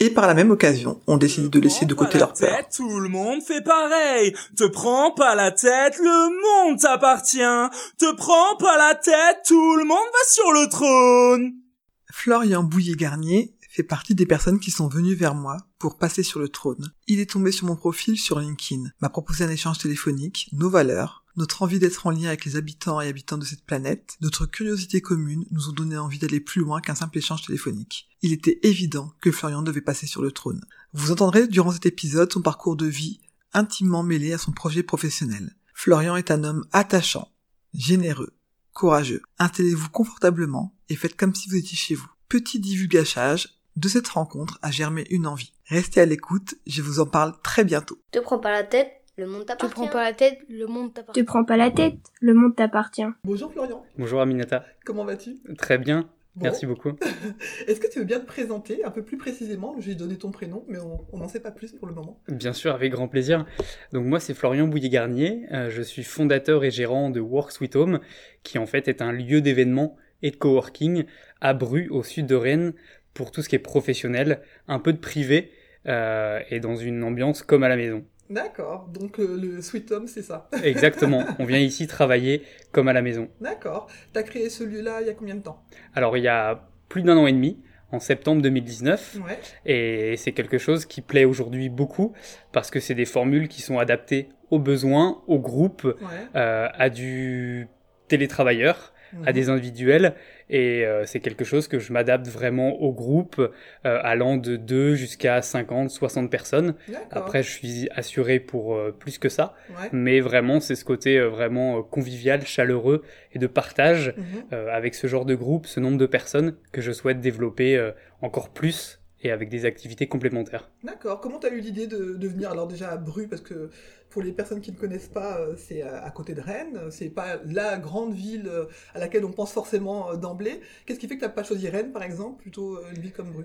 Et par la même occasion, on décide de laisser de côté leur peur. Tout le monde fait pareil. Te prends pas la tête, le monde t'appartient. Te prends pas la tête, tout le monde va sur le trône. Florian Bouillet-Garnier fait partie des personnes qui sont venues vers moi pour passer sur le trône. Il est tombé sur mon profil sur LinkedIn, m'a proposé un échange téléphonique, nos valeurs, notre envie d'être en lien avec les habitants et habitantes de cette planète, notre curiosité commune nous ont donné envie d'aller plus loin qu'un simple échange téléphonique. Il était évident que Florian devait passer sur le trône. Vous entendrez durant cet épisode son parcours de vie intimement mêlé à son projet professionnel. Florian est un homme attachant, généreux, courageux. Installez-vous confortablement et faites comme si vous étiez chez vous. Petit divulgachage, de cette rencontre a germé une envie. Restez à l'écoute, je vous en parle très bientôt. Te prends pas la tête, le monde t'appartient. Te prends pas la tête, le monde t'appartient. Te prends pas la tête, le monde t'appartient. Bonjour Florian. Bonjour Aminata. Comment vas-tu? Très bien. Merci beaucoup. Est-ce que tu veux bien te présenter un peu plus précisément? J'ai donné ton prénom, mais on n'en sait pas plus pour le moment. Bien sûr, avec grand plaisir. Donc moi, c'est Florian Bouillet-Garnier. Euh, je suis fondateur et gérant de Work Sweet Home, qui en fait est un lieu d'événement et de coworking à Bru, au sud de Rennes, pour tout ce qui est professionnel, un peu de privé euh, et dans une ambiance comme à la maison. D'accord, donc euh, le Sweet Home, c'est ça. Exactement, on vient ici travailler comme à la maison. D'accord, tu as créé ce lieu-là il y a combien de temps? Alors il y a plus d'un an et demi, en septembre 2019, Ouais. et c'est quelque chose qui plaît aujourd'hui beaucoup, parce que c'est des formules qui sont adaptées aux besoins, au groupe, Ouais. euh, à du télétravailleur, à Mhm. des individuels et euh, c'est quelque chose que je m'adapte vraiment au groupe euh, allant de 2 jusqu'à 50 60 personnes après je suis assuré pour euh, plus que ça Ouais. mais vraiment c'est ce côté vraiment convivial chaleureux et de partage Mhm. avec ce genre de groupe ce nombre de personnes que je souhaite développer encore plus et avec des activités complémentaires D'accord. Comment t'as eu l'idée de, de venir alors déjà à Bru? Parce que pour les personnes qui ne connaissent pas, euh, c'est à, à côté de Rennes. C'est pas la grande ville euh, à laquelle on pense forcément euh, d'emblée. Qu'est-ce qui fait que t'as pas choisi Rennes par exemple, plutôt euh, une ville comme Bru?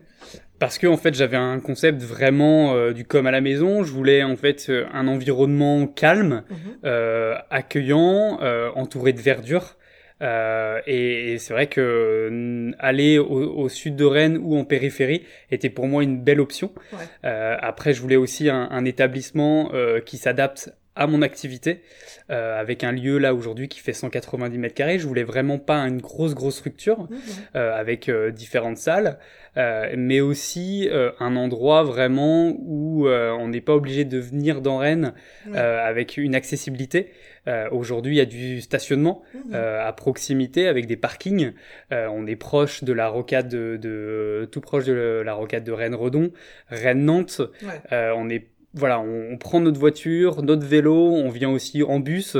Parce que en fait j'avais un concept vraiment euh, du comme à la maison. Je voulais en fait euh, un environnement calme, Mhm. euh, accueillant, euh, entouré de verdure. Euh, et, et c'est vrai que mm, aller au, au sud de Rennes ou en périphérie était pour moi une belle option. Ouais. Euh, après, je voulais aussi un, un établissement euh, qui s'adapte à mon activité, euh, avec un lieu là aujourd'hui qui fait 190 mètres carrés. Je voulais vraiment pas une grosse grosse structure euh, avec euh, différentes salles, euh, mais aussi euh, un endroit vraiment où euh, on n'est pas obligé de venir dans Rennes euh, avec une accessibilité. Euh, Aujourd'hui, il y a du stationnement Mhm. euh, à proximité avec des parkings. Euh, on est proche de la rocade de, de- tout proche de la rocade de Rennes-Redon, Rennes-Nantes. Ouais. Euh, on est voilà, on, on prend notre voiture, notre vélo, on vient aussi en bus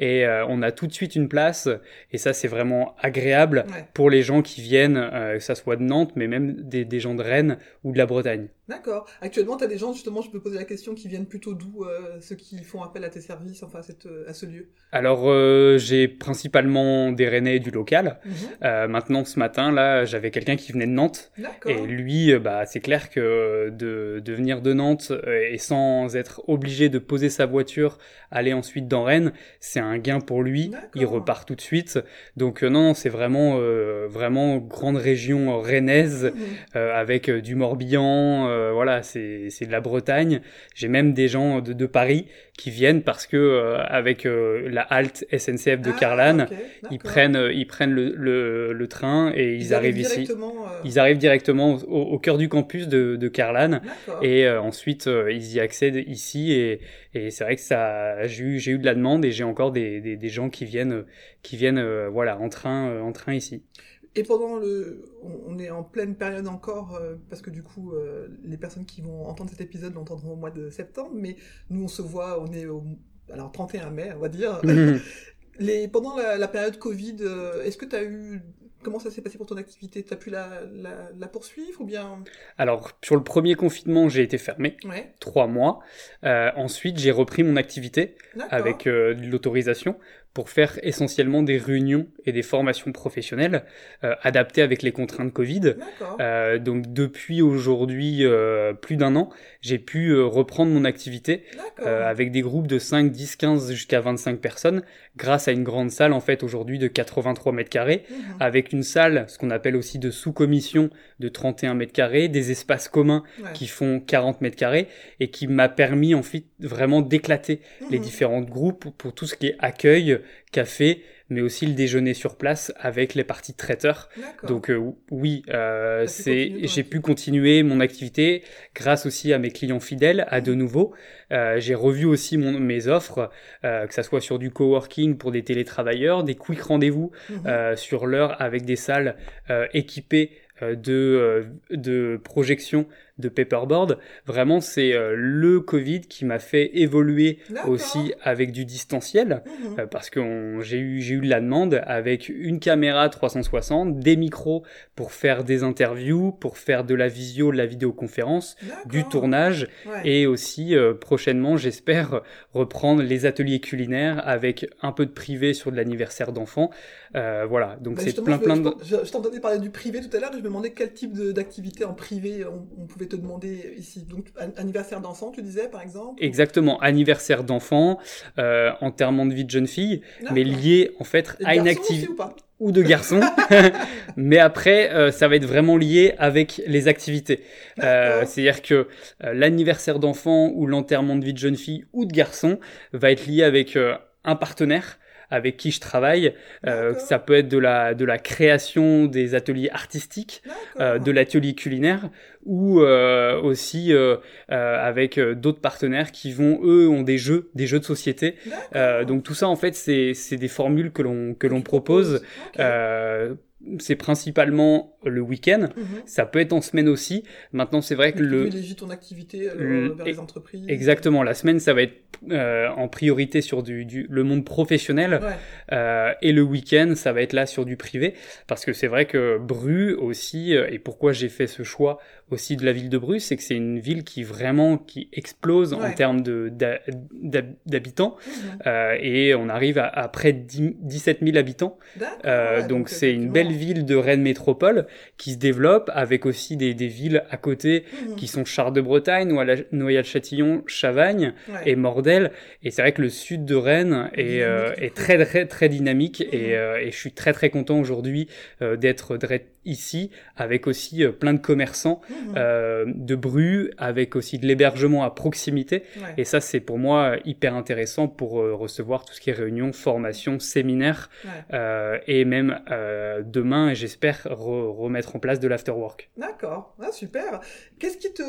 et euh, on a tout de suite une place. Et ça, c'est vraiment agréable Ouais. pour les gens qui viennent, euh, que ça soit de Nantes, mais même des, des gens de Rennes ou de la Bretagne. D'accord. Actuellement, t'as des gens, justement, je peux poser la question, qui viennent plutôt d'où euh, Ceux qui font appel à tes services, enfin à, cette, à ce lieu? Alors, euh, j'ai principalement des Rennais du local. Euh, maintenant, ce matin, là, j'avais quelqu'un qui venait de Nantes. D'accord. Et lui, euh, bah, c'est clair que de, de venir de Nantes euh, et sans être obligé de poser sa voiture, aller ensuite dans Rennes, c'est un gain pour lui. D'accord. Il repart tout de suite. Donc euh, non, non, c'est vraiment, euh, vraiment grande région rennaise euh, avec euh, du Morbihan. Euh, voilà, c'est de la Bretagne. J'ai même des gens de, de Paris qui viennent parce que euh, avec euh, la halte SNCF de Ah, Carlan, ils prennent, ils prennent le, le, le train et ils, arrivent ici. Ils arrivent directement au, au cœur du campus de, de Carlan et ensuite ils y accèdent ici et, et c'est vrai que ça j'ai eu, j'ai eu de la demande et j'ai encore des, des, des gens qui viennent qui viennent voilà en train en train ici. Et pendant le, on, est en pleine période encore euh, parce que du coup euh, les personnes qui vont entendre cet épisode l'entendront au mois de septembre, mais nous on se voit, on est au alors 31 mai on va dire. Les pendant la, la période Covid, euh, est-ce que tu as eu comment ça s'est passé pour ton activité? T'as pu la, la, la, poursuivre ou bien? Alors, sur le premier confinement, j'ai été fermé, ouais. trois mois. Ensuite, j'ai repris mon activité avec l'autorisation pour faire essentiellement des réunions et des formations professionnelles euh, adaptées avec les contraintes Covid. Euh, donc depuis aujourd'hui euh, plus d'un an, j'ai pu euh, reprendre mon activité euh, avec des groupes de 5, 10, 15 jusqu'à 25 personnes grâce à une grande salle en fait aujourd'hui de 83 mètres carrés Mhm. avec une salle, ce qu'on appelle aussi de sous-commission de 31 mètres carrés, des espaces communs Ouais. qui font 40 mètres carrés et qui m'a permis en fait vraiment d'éclater les Mhm. différents groupes pour tout ce qui est accueil, café, mais aussi le déjeuner sur place avec les parties traiteurs. Donc euh, oui, euh, c'est j'ai pu continuer mon activité grâce aussi à mes clients fidèles, à de nouveau. Euh, j'ai revu aussi mon, mes offres, euh, que ça soit sur du coworking pour des télétravailleurs, des quick rendez-vous Mhm. euh, sur l'heure avec des salles euh, équipées de, euh, de projection de paperboard. Vraiment, c'est euh, le Covid qui m'a fait évoluer aussi avec du distanciel. Mhm. Euh, parce que j'ai eu, j'ai eu de la demande avec une caméra 360, des micros pour faire des interviews, pour faire de la visio, de la vidéoconférence, du tournage Ouais. et aussi euh, prochainement, j'espère reprendre les ateliers culinaires avec un peu de privé sur de l'anniversaire d'enfants. Voilà, donc Bah, c'est plein je, plein je- de... Je, je t'entendais parler du privé tout à l'heure et je me demandais quel type d'activité en privé on, on pouvait te demander ici. Donc, an- anniversaire d'enfant, tu disais, par exemple Exactement, anniversaire d'enfants, euh, enterrement de vie de jeune fille, mais lié en fait Et à une activité ou de garçons, mais après euh, ça va être vraiment lié avec les activités. Euh. C'est-à-dire que l'anniversaire d'enfant ou l'enterrement de vie de jeune fille ou de garçon va être lié avec un partenaire avec qui je travaille. Euh, ça peut être de la, de la création des ateliers artistiques, euh, de l'atelier culinaire ou euh, aussi euh, euh, avec euh, d'autres partenaires qui vont eux ont des jeux des jeux de société. Euh, donc tout ça en fait c'est c'est des formules que l'on que l'on Tu propose. Ok. Euh, c'est principalement le week-end. Mhm. ça peut être en semaine aussi. Maintenant c'est vrai que Tu le privilégies ton activité le- vers les entreprises. Exactement. La semaine ça va être euh, en priorité sur du, du le monde professionnel. Ouais. euh, et le week-end, ça va être là sur du privé, parce que c'est vrai que Bru aussi, euh, et pourquoi j'ai fait ce choix aussi de la ville de Bru, c'est que c'est une ville qui vraiment qui explose en termes d'habitants, Mhm. euh, et on arrive à, à près de 10 17 000 habitants. Euh, ouais, donc c'est une belle ville de Rennes métropole qui se développe avec aussi des, des villes à côté Mhm. qui sont Charles de Bretagne, Noyal-Châtillon, Chavagne Ouais. et Mordel. Et c'est vrai que le sud de Rennes est, euh, est très très très dynamique Mhm. et, euh, et je suis très très content aujourd'hui euh, d'être ici avec aussi euh, plein de commerçants Mhm. euh, de Bru, avec aussi de l'hébergement à proximité. Ouais. Et ça c'est pour moi euh, hyper intéressant pour recevoir tout ce qui est réunions, formations, séminaires Ouais. euh, et même demain j'espère re- remettre en place de l'afterwork. D'accord, ah, super. Qu'est-ce qui te,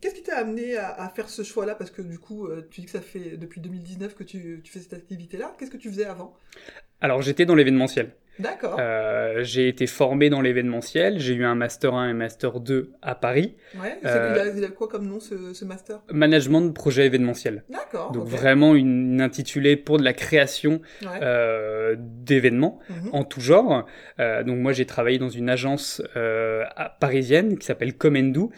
qu'est-ce qui t'a amené à, à faire ce choix-là? Parce que du coup, tu dis que ça fait depuis 2019 que tu, tu fais cette activité-là. Qu'est-ce que tu faisais avant? Alors j'étais dans l'événementiel. D'accord. Euh, j'ai été formé dans l'événementiel, j'ai eu un master 1 et master 2 à Paris, ouais. euh, il, a, il a quoi comme nom ce, ce master? Management de projet événementiel. D'accord. Donc vraiment une, une intitulée pour de la création Ouais. euh, d'événements Mhm. en tout genre. Euh, donc moi j'ai travaillé dans une agence euh, parisienne qui s'appelle Comendou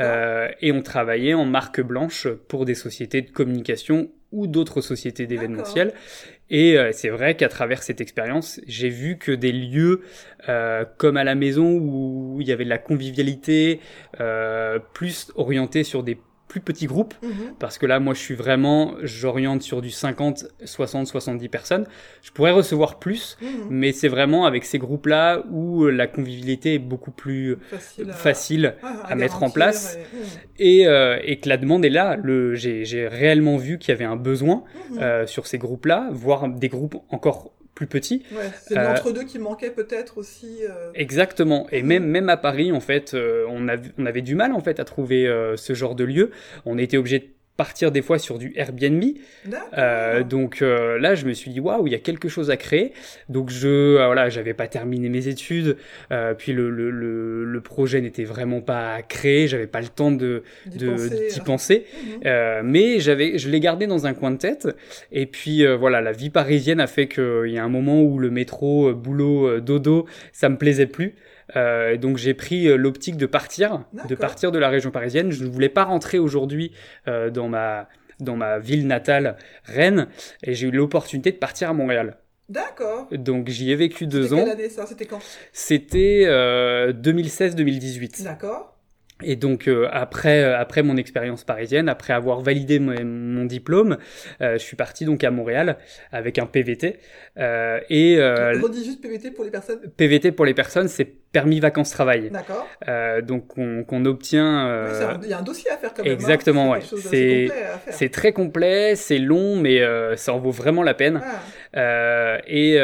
euh, et on travaillait en marque blanche pour des sociétés de communication ou d'autres sociétés d'événementiel. Et euh, c'est vrai qu'à travers cette expérience, j'ai vu que des lieux euh, comme à la maison où il y avait de la convivialité, euh, plus orientés sur des plus petits groupes, Mhm. parce que là, moi, je suis vraiment, j'oriente sur du 50, 60, 70 personnes. Je pourrais recevoir plus, Mhm. mais c'est vraiment avec ces groupes-là où euh, la convivialité est beaucoup plus Facile à, facile ah, à mettre en place. et- Mhm. et, euh, et que la demande est là. Le, j'ai, j'ai réellement vu qu'il y avait un besoin euh, sur ces groupes-là, voire des groupes encore plus petits. Ouais, c'est euh, l'entre-deux qui manquait peut-être aussi. euh, Exactement. Et même même à Paris, en fait, euh, on, avait, on avait du mal en fait à trouver ce genre de lieu. On était obligé de partir des fois sur du Airbnb. Euh, donc euh, là, je me suis dit waouh, il y a quelque chose à créer. Donc je euh, voilà, j'avais pas terminé mes études, euh, puis le, le, le, le projet n'était vraiment pas créé, j'avais pas le temps de d'y penser, penser. Mhm. mais j'avais, je l'ai gardé dans un coin de tête. Et puis voilà, la vie parisienne a fait qu'il y a un moment où le métro, boulot, dodo, ça me plaisait plus. Euh, donc j'ai pris euh, l'optique de partir, de partir de la région parisienne. Je ne voulais pas rentrer aujourd'hui euh, dans ma dans ma ville natale, Rennes, et j'ai eu l'opportunité de partir à Montréal. D'accord. Donc j'y ai vécu deux ans. Quelle année ça? C'était quand? C'était euh, 2016-2018. D'accord. Et donc euh, après euh, après mon expérience parisienne, après avoir validé mon, mon diplôme, euh, je suis parti donc à Montréal avec un PVT et on dit juste PVT pour les personnes? PVT pour les personnes, c'est permis vacances travail. D'accord. donc qu'on obtient. Il y a un dossier à faire quand même. Hein. Exactement, ouais. C'est très complet, c'est long, mais ça en vaut vraiment la peine. Ah. et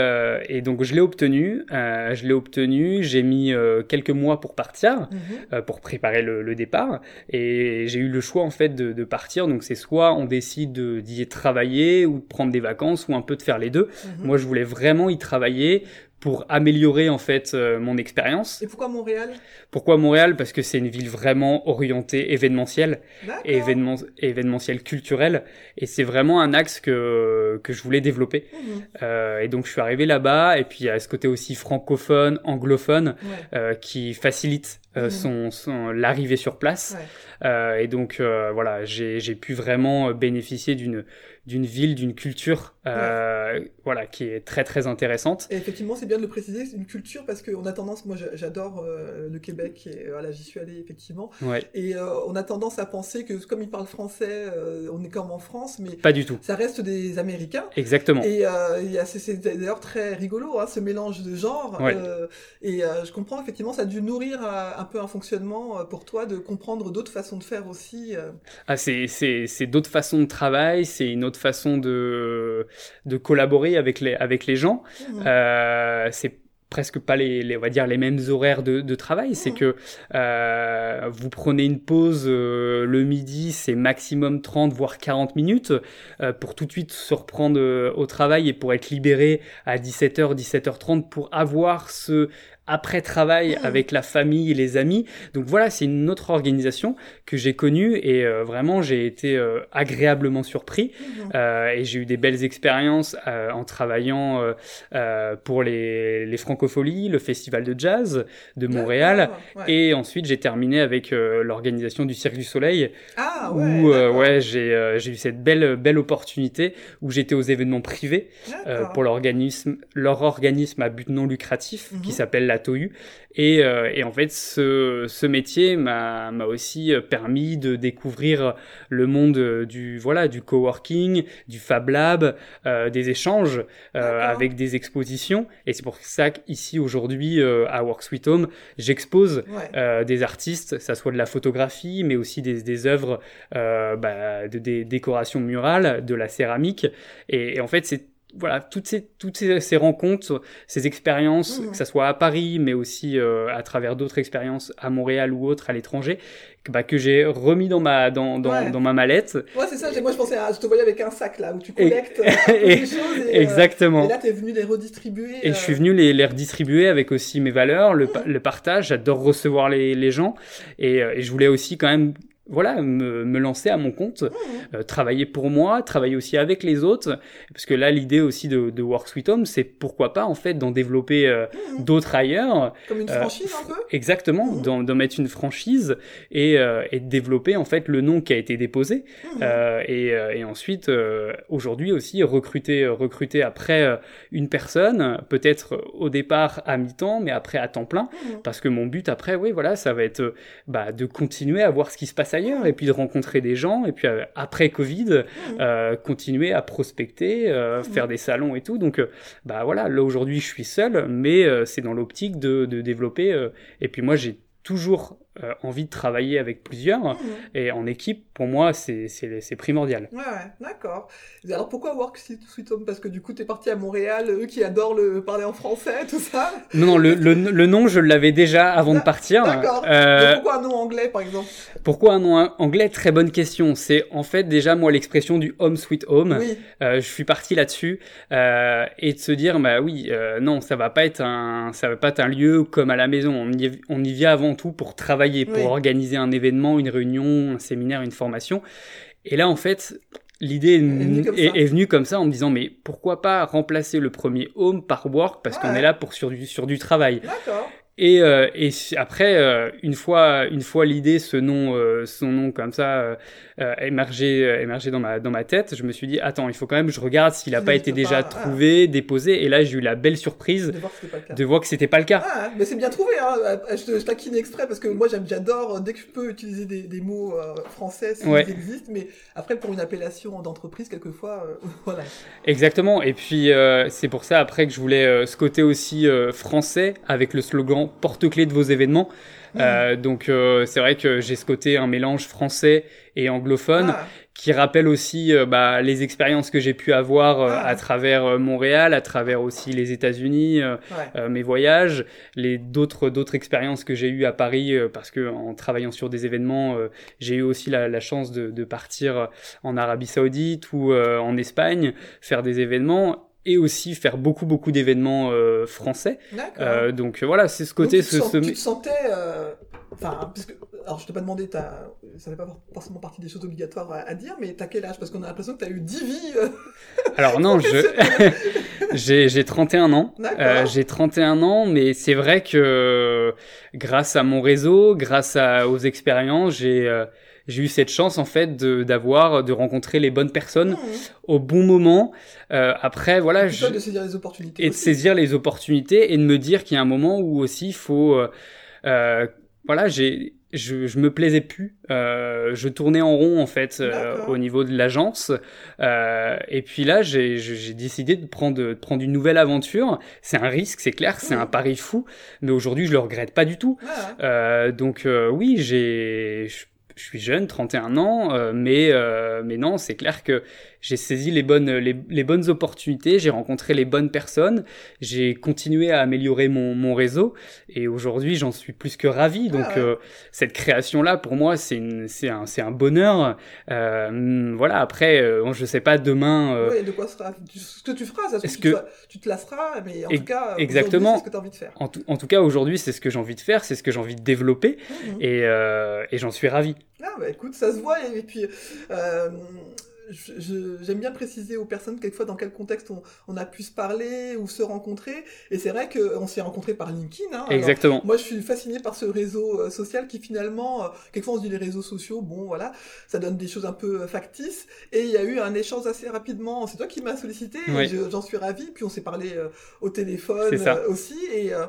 et donc je l'ai obtenu, je l'ai obtenu. J'ai mis quelques mois pour partir, mm-hmm. pour préparer le, départ et j'ai eu le choix en fait de, de partir. Donc c'est soit on décide d'y travailler ou de prendre des vacances ou un peu de faire les deux. Mhm. Moi je voulais vraiment y travailler pour améliorer en fait euh, mon expérience. Et pourquoi Montréal? Pourquoi Montréal? Parce que c'est une ville vraiment orientée événementielle, événement, événementielle culturelle, et c'est vraiment un axe que que je voulais développer. Mhm. Euh, et donc je suis arrivé là-bas, et puis il y a ce côté aussi francophone, anglophone, euh, qui facilite euh, mhm. son, l'arrivée sur place. Et donc voilà, j'ai pu vraiment bénéficier d'une d'une ville, d'une culture, euh, voilà, qui est très très intéressante. Et effectivement, c'est bien de le préciser, c'est une culture parce qu'on a tendance, moi j'adore euh, le Québec et voilà, j'y suis allé effectivement. Ouais. Et euh, on a tendance à penser que comme ils parlent français, on est comme en France, mais pas du tout. Ça reste des Américains. Exactement. Et c'est d'ailleurs très rigolo, hein, ce mélange de genres. et je comprends effectivement, ça a dû nourrir un peu un fonctionnement pour toi de comprendre d'autres façons de faire aussi. Ah, c'est d'autres façons de travail, c'est une autre façon de, de collaborer avec les, avec les gens. Mmh. Euh, c'est presque pas les, les, on va dire les mêmes horaires de, de travail c'est mmh. que euh, vous prenez une pause euh, le midi c'est maximum 30 voire 40 minutes euh, pour tout de suite se reprendre au travail et pour être libéré à 17h 17h30 pour avoir ce après travail mmh. avec la famille et les amis. Donc voilà, c'est une autre organisation que j'ai connue et euh, vraiment j'ai été euh, agréablement surpris mmh. euh, et j'ai eu des belles expériences en travaillant pour les, les Francopholies, le festival de jazz de Montréal et ensuite j'ai terminé avec l'organisation du Cirque du Soleil ah, ouais, où ouais, j'ai j'ai eu cette belle belle opportunité où j'étais aux événements privés pour l'organisme leur organisme à but non lucratif qui mmh. s'appelle la et, euh, et, en fait, ce, ce métier m'a aussi permis de découvrir le monde du voilà du coworking, du Fab Lab, euh, des échanges euh, avec des expositions. Et c'est pour ça qu'ici aujourd'hui à Work Sweet Home, j'expose des artistes, ça soit de la photographie, mais aussi des, des œuvres bah, de des décorations murales, de la céramique. Et, et en fait, c'est voilà, toutes ces, toutes ces, rencontres, ces expériences, mmh. que ça soit à Paris, mais aussi euh, à travers d'autres expériences à Montréal ou autres à l'étranger, que, bah, que j'ai remis dans ma, dans, dans, dans ma mallette. Ouais, c'est ça, moi je pensais à, je te voyais avec un sac là, où tu collectes et, des choses. Et, euh, exactement. et là, tu es venu les redistribuer. Et je suis venu les, les redistribuer avec aussi mes valeurs, le, mmh. le partage, j'adore recevoir les, les gens, et, et je voulais aussi quand même voilà, me, me, lancer à mon compte, mmh. euh, travailler pour moi, travailler aussi avec les autres, parce que là l'idée aussi de, de Work Sweet Home, c'est pourquoi pas en fait d'en développer euh, mmh. d'autres ailleurs. Comme une franchise un peu. Exactement, mmh. d'en mettre une franchise et, euh, et de développer en fait le nom qui a été déposé et, et, ensuite aujourd'hui aussi recruter recruter après une personne, peut-être au départ à mi-temps, mais après à temps plein, parce que mon but après, oui voilà, ça va être bah, de continuer à voir ce qui se passe ailleurs et puis de rencontrer des gens et puis euh, après Covid euh, continuer à prospecter euh, faire des salons et tout. Donc bah voilà là aujourd'hui je suis seul mais c'est dans l'optique de, développer et puis moi j'ai toujours euh, envie de travailler avec plusieurs Mhm. et en équipe, pour moi, c'est primordial. Ouais, ouais, d'accord. Alors pourquoi Work Sweet Home Parce que du coup, t'es parti à Montréal, eux qui adorent le parler en français, tout ça. Non, non, le, le, le nom, je l'avais déjà avant de partir. D'accord. Euh, pourquoi un nom anglais, par exemple? pourquoi un nom anglais? Très bonne question. C'est en fait déjà moi l'expression du home sweet home. Oui. Euh, je suis parti là-dessus et de se dire bah oui non ça va pas être un ça va pas être un lieu comme à la maison. On y, on y vient avant tout pour travailler, pour Oui. organiser un événement, une réunion, un séminaire, une formation. Et là en fait l'idée est, venue comme est- ça. est venue comme ça en me disant mais pourquoi pas remplacer le premier home par work parce qu'on est là pour sur du sur du travail. Et, euh, et si- après, euh, une fois, une fois l'idée, ce nom, euh, son nom comme ça, euh, euh, émergé, émergé dans ma dans ma tête, je me suis dit attends, il faut quand même, que je regarde s'il a S'il pas été déjà pas, ah. trouvé, déposé. Et là, j'ai eu la belle surprise De voir que c'était pas le cas. pas le cas. Ah, mais c'est bien trouvé, hein. Je, je taquine exprès parce que moi j'adore dès que je peux utiliser des, des mots français s'ils Ouais. existent, mais après pour une appellation d'entreprise, quelquefois, voilà. Exactement. Et puis euh, c'est pour ça après que je voulais ce côté aussi français avec le slogan porte-clés de vos événements. Mmh. Euh, donc euh, c'est vrai que j'ai ce côté un mélange français et anglophone. Ah, qui rappelle aussi euh, bah, les expériences que j'ai pu avoir euh, Ah. à travers euh, Montréal, à travers aussi les États-Unis, ouais. mes voyages, les d'autres d'autres expériences que j'ai eues à Paris parce que en travaillant sur des événements, j'ai eu aussi la, la chance de, de partir en Arabie Saoudite ou en Espagne faire des événements et aussi faire beaucoup beaucoup d'événements euh, français. Euh, donc euh, voilà, c'est ce côté Donc, tu, te ce, sens- ce- tu te sentais. Enfin, parce que. Alors, je t'ai pas demandé, ça fait pas forcément partie des choses obligatoires à, à dire, mais t'as quel âge? Parce qu'on a l'impression que t'as eu 10 vies. euh, Alors non, je j'ai j'ai 31 ans. Euh, j'ai 31 ans, mais c'est vrai que grâce à mon réseau, grâce à, aux expériences, j'ai euh, j'ai eu cette chance en fait d'avoir de rencontrer les bonnes personnes Mmh. au bon moment. Euh, après voilà, je, de saisir les opportunités. et de saisir les opportunités et de me dire qu'il y a un moment où aussi il faut euh, voilà j'ai je, je me plaisais plus euh, je tournais en rond en fait euh, au niveau de l'agence. Euh, et puis là j'ai j'ai décidé de prendre de prendre une nouvelle aventure. C'est un risque c'est clair c'est un pari fou mais aujourd'hui je le regrette pas du tout. Euh, donc euh, oui, j'ai, je, suis jeune, 31 ans, euh, mais euh, mais non, c'est clair que j'ai saisi les bonnes les, les bonnes opportunités, j'ai rencontré les bonnes personnes, j'ai continué à améliorer mon mon réseau et aujourd'hui j'en suis plus que ravi. Donc Ah ouais. euh, cette création là pour moi c'est un un bonheur. Euh, voilà après euh, je sais pas demain. euh, ouais, de quoi sera. Ce que tu feras, ça Est-ce que- te- tu te lasseras, mais en tout cas, exactement. c'est ce que tu as envie de faire. en tout, en tout cas, aujourd'hui, c'est ce que j'ai envie de faire, c'est ce que j'ai envie de développer, Mhm. et, et j'en suis ravi. Ah bah écoute, ça se voit et, puis j'aime bien préciser aux personnes quelquefois dans quel contexte on, on a pu se parler ou se rencontrer et c'est vrai qu'on s'est rencontrés par LinkedIn. Hein, Alors, Exactement. moi, je suis fasciné par ce réseau euh, social qui finalement, euh, quelquefois on se dit les réseaux sociaux, bon voilà, ça donne des choses un peu euh, factices. Et il y a eu un échange assez rapidement. C'est toi qui m'as sollicité, Oui. je- j'en suis ravi. Puis on s'est parlé euh, au téléphone euh, aussi. Et, euh,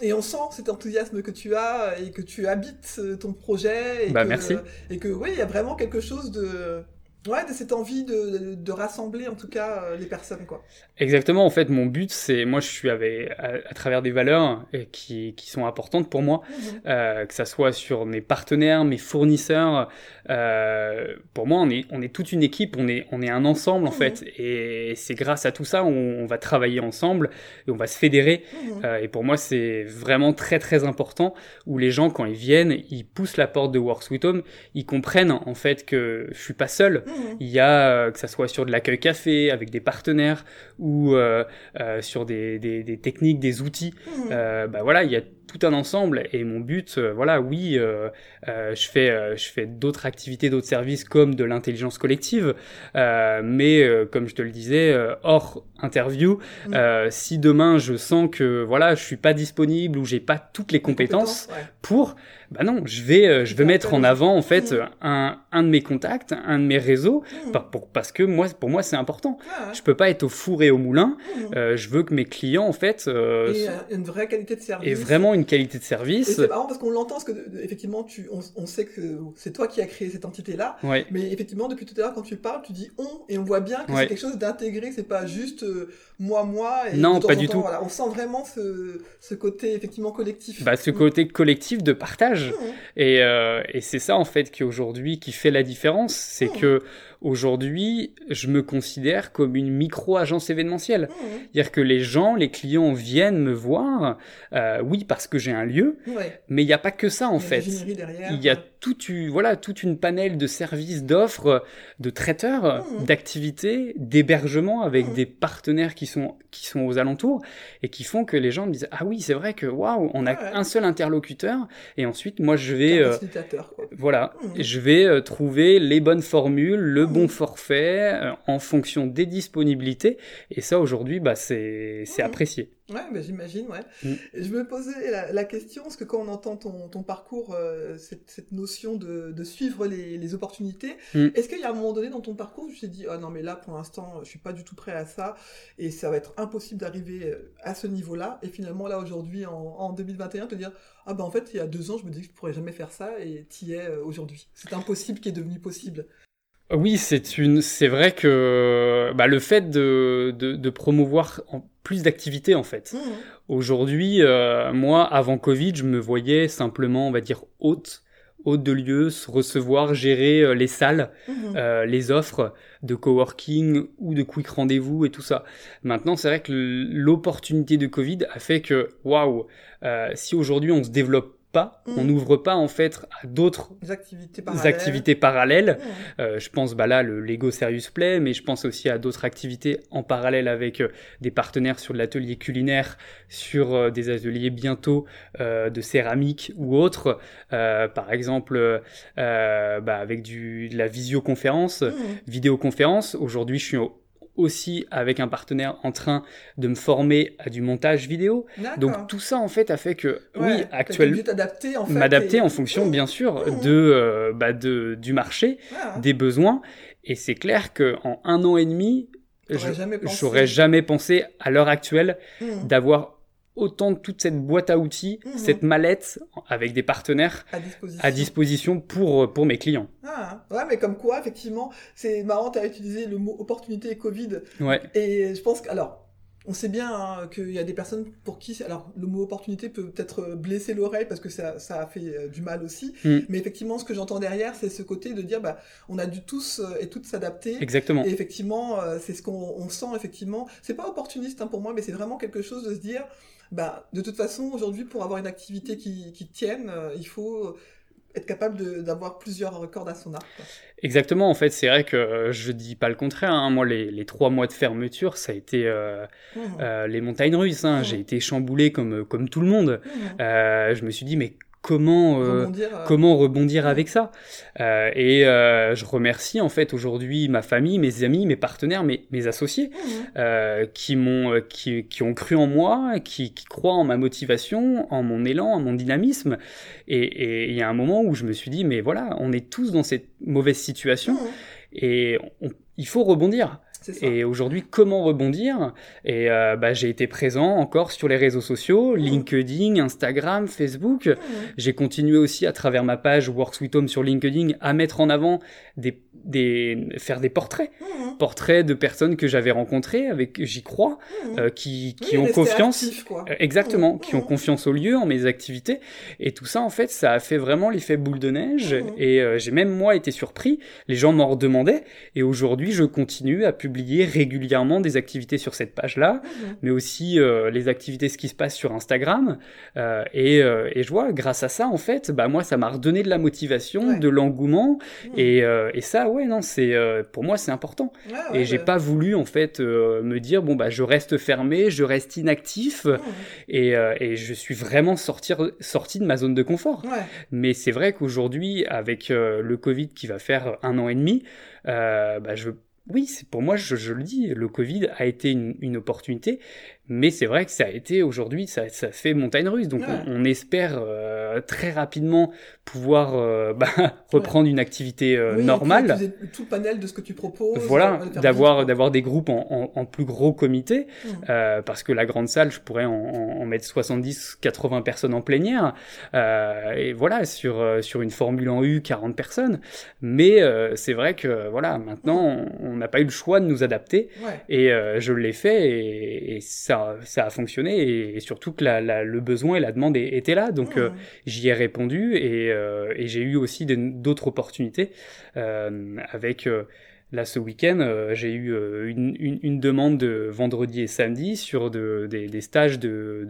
et on sent cet enthousiasme que tu as et que tu habites ton projet. Et Bah, que, merci. Et que oui, il y a vraiment quelque chose de. Ouais, de cette envie de, de, de rassembler en tout cas euh, les personnes, quoi. Exactement, en fait, mon but, c'est, moi, je suis avec, à, à travers des valeurs qui, qui sont importantes pour moi, euh, que ça soit sur mes partenaires, mes fournisseurs. Euh, pour moi, on est, on est toute une équipe, on est, on est un ensemble, en Mhm. fait. Et c'est grâce à tout ça, on, on va travailler ensemble et on va se fédérer. Mhm. Et pour moi, c'est vraiment très, très important où les gens, quand ils viennent, ils poussent la porte de Work Sweet Home, ils comprennent, en fait, que je suis pas seul. Mhm. Il y a, euh, que ça soit sur de l'accueil café, avec des partenaires, ou euh, euh, sur des, des, des techniques, des outils. Euh, bah voilà, il y a tout un ensemble. Et mon but, euh, voilà, oui, euh, euh, je fais, je fais d'autres activités, d'autres services comme de l'intelligence collective, euh, mais euh, comme je te le disais, euh, hors interview, euh, si demain je sens que voilà, je suis pas disponible ou j'ai pas toutes les compétences ouais. pour, bah non, je vais, euh, je vais mettre en avant en fait Mhm. un, un de mes contacts, un de mes réseaux, pour- parce que moi, pour moi, c'est important. Ah. Je peux pas être au four et au moulin. Mhm. Euh, je veux que mes clients, en fait, euh, Et une vraie qualité de service. aient vraiment une qualité de service. c'est marrant parce qu'on l'entend, parce que effectivement, tu, on, sait que c'est toi qui as créé cette entité-là. Mais effectivement, depuis tout à l'heure, quand tu parles, tu dis on, et on voit bien que c'est quelque chose d'intégré, c'est pas juste euh, moi, moi. Et non, pas du tout. on sent vraiment ce, ce, côté effectivement collectif. Bah, ce côté collectif de partage. Mmh. Et, euh, et c'est ça en fait qui aujourd'hui qui fait la différence, c'est mmh. que Aujourd'hui, je me considère comme une micro-agence événementielle. Mmh. C'est-à-dire que les gens, les clients viennent me voir, euh, oui, parce que j'ai un lieu, mais il n'y a pas que ça en fait. Il y a toute, voilà, toute une panel de services, d'offres, de traiteurs, mmh. d'activités, d'hébergement avec mmh. des partenaires qui sont, qui sont aux alentours et qui font que les gens me disent Ah oui, c'est vrai que waouh, on a un seul interlocuteur et ensuite moi je vais. Euh, voilà, je vais euh, trouver les bonnes formules, le bon forfait euh, en fonction des disponibilités. Et ça, aujourd'hui, bah, c'est apprécié. Ouais, bah, j'imagine, ouais. Mm. Je me posais la, question, parce que quand on entend ton, ton parcours, euh, cette, cette, notion de, de suivre les, les opportunités, mm. est-ce qu'il y a un moment donné dans ton parcours où tu t'es dit, oh non, mais là, pour l'instant, je suis pas du tout prêt à ça, et ça va être impossible d'arriver euh, à ce niveau-là, et finalement, là, aujourd'hui, en, en 2021, te dire, ah ben en fait, il y a deux ans, je me disais que je pourrais jamais faire ça, et y es aujourd'hui. C'est impossible qui est devenu possible. Oui, c'est une, c'est vrai que bah, le fait de, de, de promouvoir plus d'activités en fait. Mmh. Aujourd'hui, euh, moi, avant Covid, je me voyais simplement, on va dire, hôte, hôte de lieux, recevoir, gérer euh, les salles, mmh. euh, les offres de coworking ou de quick rendez-vous et tout ça. Maintenant, c'est vrai que l'opportunité de Covid a fait que, waouh, si aujourd'hui on se développe pas, on mm. n'ouvre pas en fait à d'autres activités parallèles. Mm. Euh, je pense bah là le Lego Serious Play, mais je pense aussi à d'autres activités en parallèle avec euh, des partenaires sur l'atelier culinaire, sur euh, des ateliers bientôt de céramique ou autres. par exemple, bah, avec du de la visioconférence, mm. vidéoconférence. Aujourd'hui, je suis au aussi avec un partenaire en train de me former à du montage vidéo. Donc tout ça en fait a fait que oui actuellement m'adapter en, fonction bien sûr mmh. de, euh, bah, de du marché, des besoins. Et c'est clair que en un an et demi, j'aurais jamais, pensé à l'heure actuelle mmh. d'avoir autant de toute cette boîte à outils, mhm. cette mallette avec des partenaires à disposition, pour, pour mes clients. Ah, ouais, mais comme quoi, effectivement, c'est marrant, tu as utilisé le mot opportunité et Covid. Ouais. Et je pense que, alors, on sait bien hein, qu'il y a des personnes pour qui, alors le mot opportunité peut peut-être blesser l'oreille parce que ça, ça, a fait euh, du mal aussi. Mm. Mais effectivement, ce que j'entends derrière, c'est ce côté de dire, bah, on a dû tous euh, et toutes s'adapter. Exactement. Et effectivement, euh, c'est ce qu'on sent effectivement. C'est pas opportuniste hein, pour moi, mais c'est vraiment quelque chose de se dire, bah, de toute façon, aujourd'hui, pour avoir une activité qui, qui tienne, euh, il faut être capable d'avoir plusieurs cordes à son arc. Exactement, en fait, c'est vrai que euh, je dis pas le contraire. Hein. Moi, les, les, trois mois de fermeture, ça a été euh, mmh. euh les montagnes russes. Hein. Mmh. J'ai été chamboulé comme, comme tout le monde. Mmh. Euh, je me suis dit, mais comment euh, rebondir, euh, comment rebondir avec ça euh, et je remercie en fait aujourd'hui ma famille mes amis mes partenaires mes, mes associés mmh. qui m'ont qui, qui, ont cru en moi qui, qui, croient en ma motivation en mon élan en mon dynamisme et il y a un moment où je me suis dit mais voilà on est tous dans cette mauvaise situation mmh. et il faut rebondir et aujourd'hui, comment rebondir? Et euh, bah, j'ai été présent encore sur les réseaux sociaux, mmh. LinkedIn, Instagram, Facebook. Mmh. J'ai continué aussi à travers ma page Work Sweet Home sur LinkedIn à mettre en avant des, des faire des portraits, mmh. portraits de personnes que j'avais rencontrées avec j'y crois, euh, qui, qui ont confiance, euh, exactement, qui ont confiance au lieu, en mes activités. Et tout ça, en fait, ça a fait vraiment l'effet boule de neige. Et j'ai même moi été surpris. Les gens m'en redemandaient. Et aujourd'hui, je continue à publier régulièrement des activités sur cette page-là, mais aussi euh, les activités, ce qui se passe sur Instagram. Euh, et, euh, et, je vois, grâce à ça, en fait, bah, moi, ça m'a redonné de la motivation, de l'engouement. Et, et, ça, ouais, non, c'est pour moi, c'est important. et j'ai pas voulu, en fait, me dire, bon, bah, je reste fermé, je reste inactif. Et, et, je suis vraiment sortir, sorti de ma zone de confort. Mais c'est vrai qu'aujourd'hui, avec le Covid qui va faire un an et demi, bah, je oui, pour moi, je, le dis, le Covid a été une, opportunité, Mais c'est vrai que ça a été aujourd'hui, ça, ça fait montagne russe. Donc Ouais. on, on espère euh, très rapidement pouvoir euh, bah, reprendre une activité euh, Oui, normale. tout le panel de ce que tu proposes. Voilà, d'avoir d'avoir des groupes en, en, en plus gros comité, Mhm. euh, parce que la grande salle, je pourrais en, en, mettre 70-80 personnes en plénière, et voilà, sur, sur une Formule en U, 40 personnes. Mais c'est vrai que voilà, maintenant, on on n'a pas eu le choix de nous adapter, Ouais. et je l'ai fait, et, et ça, ça a fonctionné, et, et surtout que la, la- le besoin et la demande étaient là, donc euh, j'y ai répondu, et, euh, et j'ai eu aussi d'autres opportunités euh, avec... Là, ce week-end, euh, j'ai eu euh, une, une, une demande de vendredi et samedi sur de, des, des stages de,